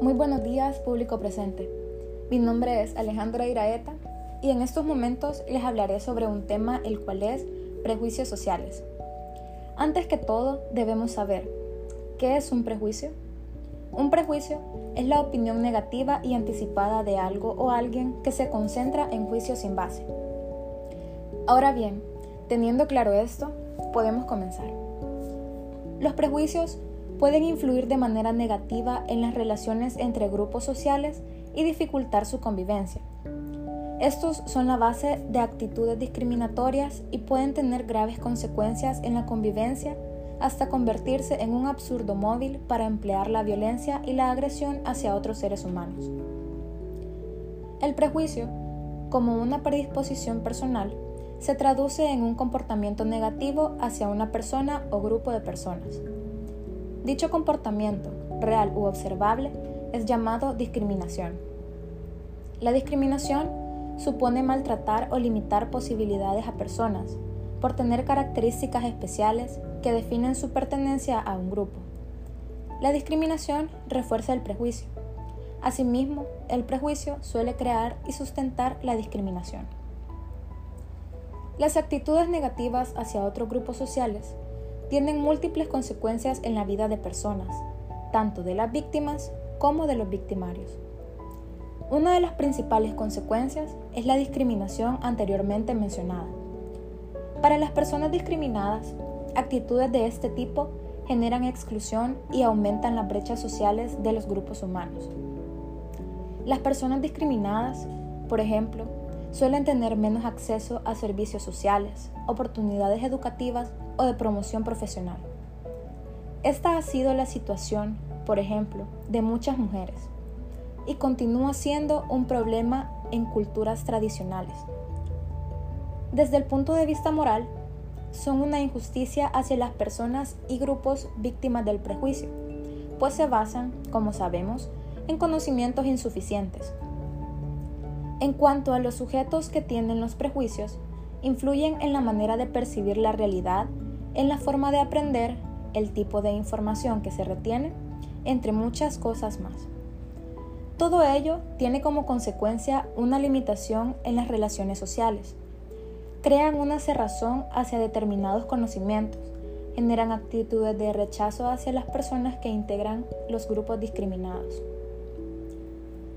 Muy buenos días, público presente. Mi nombre es Alejandra Iraeta y en estos momentos les hablaré sobre un tema el cual es prejuicios sociales. Antes que todo, debemos saber qué es un prejuicio. Un prejuicio es la opinión negativa y anticipada de algo o alguien que se concentra en juicios sin base. Ahora bien, teniendo claro esto, podemos comenzar. Los prejuicios pueden influir de manera negativa en las relaciones entre grupos sociales y dificultar su convivencia. Estos son la base de actitudes discriminatorias y pueden tener graves consecuencias en la convivencia hasta convertirse en un absurdo móvil para emplear la violencia y la agresión hacia otros seres humanos. El prejuicio, como una predisposición personal, se traduce en un comportamiento negativo hacia una persona o grupo de personas. Dicho comportamiento, real u observable, es llamado discriminación. La discriminación supone maltratar o limitar posibilidades a personas por tener características especiales que definen su pertenencia a un grupo. La discriminación refuerza el prejuicio. Asimismo, el prejuicio suele crear y sustentar la discriminación. Las actitudes negativas hacia otros grupos sociales tienen múltiples consecuencias en la vida de personas, tanto de las víctimas como de los victimarios. Una de las principales consecuencias es la discriminación anteriormente mencionada. Para las personas discriminadas, actitudes de este tipo generan exclusión y aumentan las brechas sociales de los grupos humanos. Las personas discriminadas, por ejemplo, suelen tener menos acceso a servicios sociales, oportunidades educativas o de promoción profesional. Esta ha sido la situación, por ejemplo, de muchas mujeres y continúa siendo un problema en culturas tradicionales. Desde el punto de vista moral, son una injusticia hacia las personas y grupos víctimas del prejuicio, pues se basan, como sabemos, en conocimientos insuficientes, en cuanto a los sujetos que tienen los prejuicios, influyen en la manera de percibir la realidad, en la forma de aprender, el tipo de información que se retiene, entre muchas cosas más. Todo ello tiene como consecuencia una limitación en las relaciones sociales. Crean una cerrazón hacia determinados conocimientos, generan actitudes de rechazo hacia las personas que integran los grupos discriminados.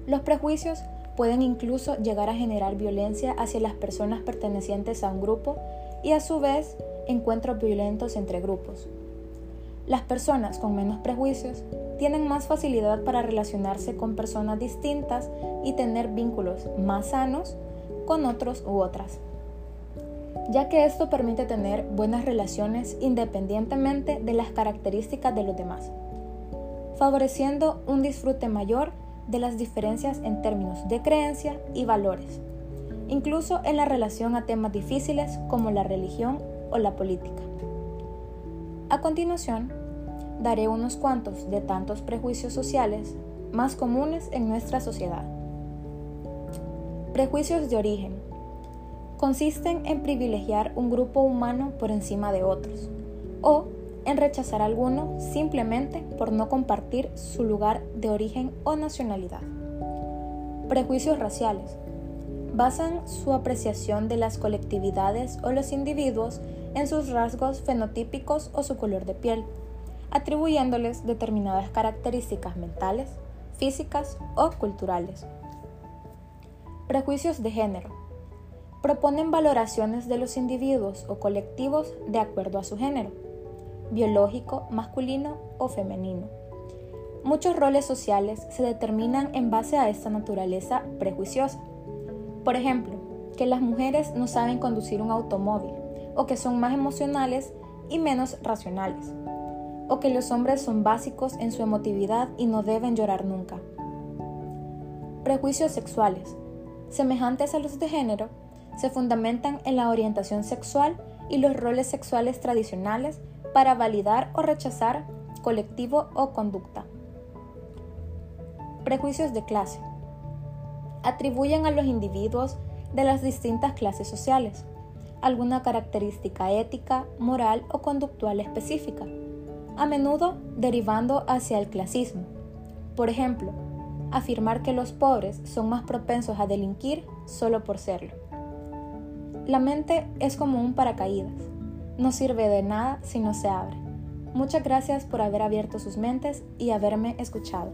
Los prejuicios pueden incluso llegar a generar violencia hacia las personas pertenecientes a un grupo y a su vez encuentros violentos entre grupos. Las personas con menos prejuicios tienen más facilidad para relacionarse con personas distintas y tener vínculos más sanos con otros u otras, ya que esto permite tener buenas relaciones independientemente de las características de los demás, favoreciendo un disfrute mayor de las diferencias en términos de creencia y valores, incluso en la relación a temas difíciles como la religión o la política. A continuación, daré unos cuantos de tantos prejuicios sociales más comunes en nuestra sociedad. Prejuicios de origen. Consisten en privilegiar un grupo humano por encima de otros, o en rechazar a alguno simplemente por no compartir su lugar de origen o nacionalidad. Prejuicios raciales. Basan su apreciación de las colectividades o los individuos en sus rasgos fenotípicos o su color de piel, atribuyéndoles determinadas características mentales, físicas o culturales. Prejuicios de género. Proponen valoraciones de los individuos o colectivos de acuerdo a su género biológico, masculino o femenino. Muchos roles sociales se determinan en base a esta naturaleza prejuiciosa. Por ejemplo, que las mujeres no saben conducir un automóvil, o que son más emocionales y menos racionales, o que los hombres son básicos en su emotividad y no deben llorar nunca. Prejuicios sexuales, semejantes a los de género, se fundamentan en la orientación sexual y los roles sexuales tradicionales para validar o rechazar colectivo o conducta. Prejuicios de clase. Atribuyen a los individuos de las distintas clases sociales alguna característica ética, moral o conductual específica, a menudo derivando hacia el clasismo. Por ejemplo, afirmar que los pobres son más propensos a delinquir solo por serlo. La mente es como un paracaídas. No sirve de nada si no se abre. Muchas gracias por haber abierto sus mentes y haberme escuchado.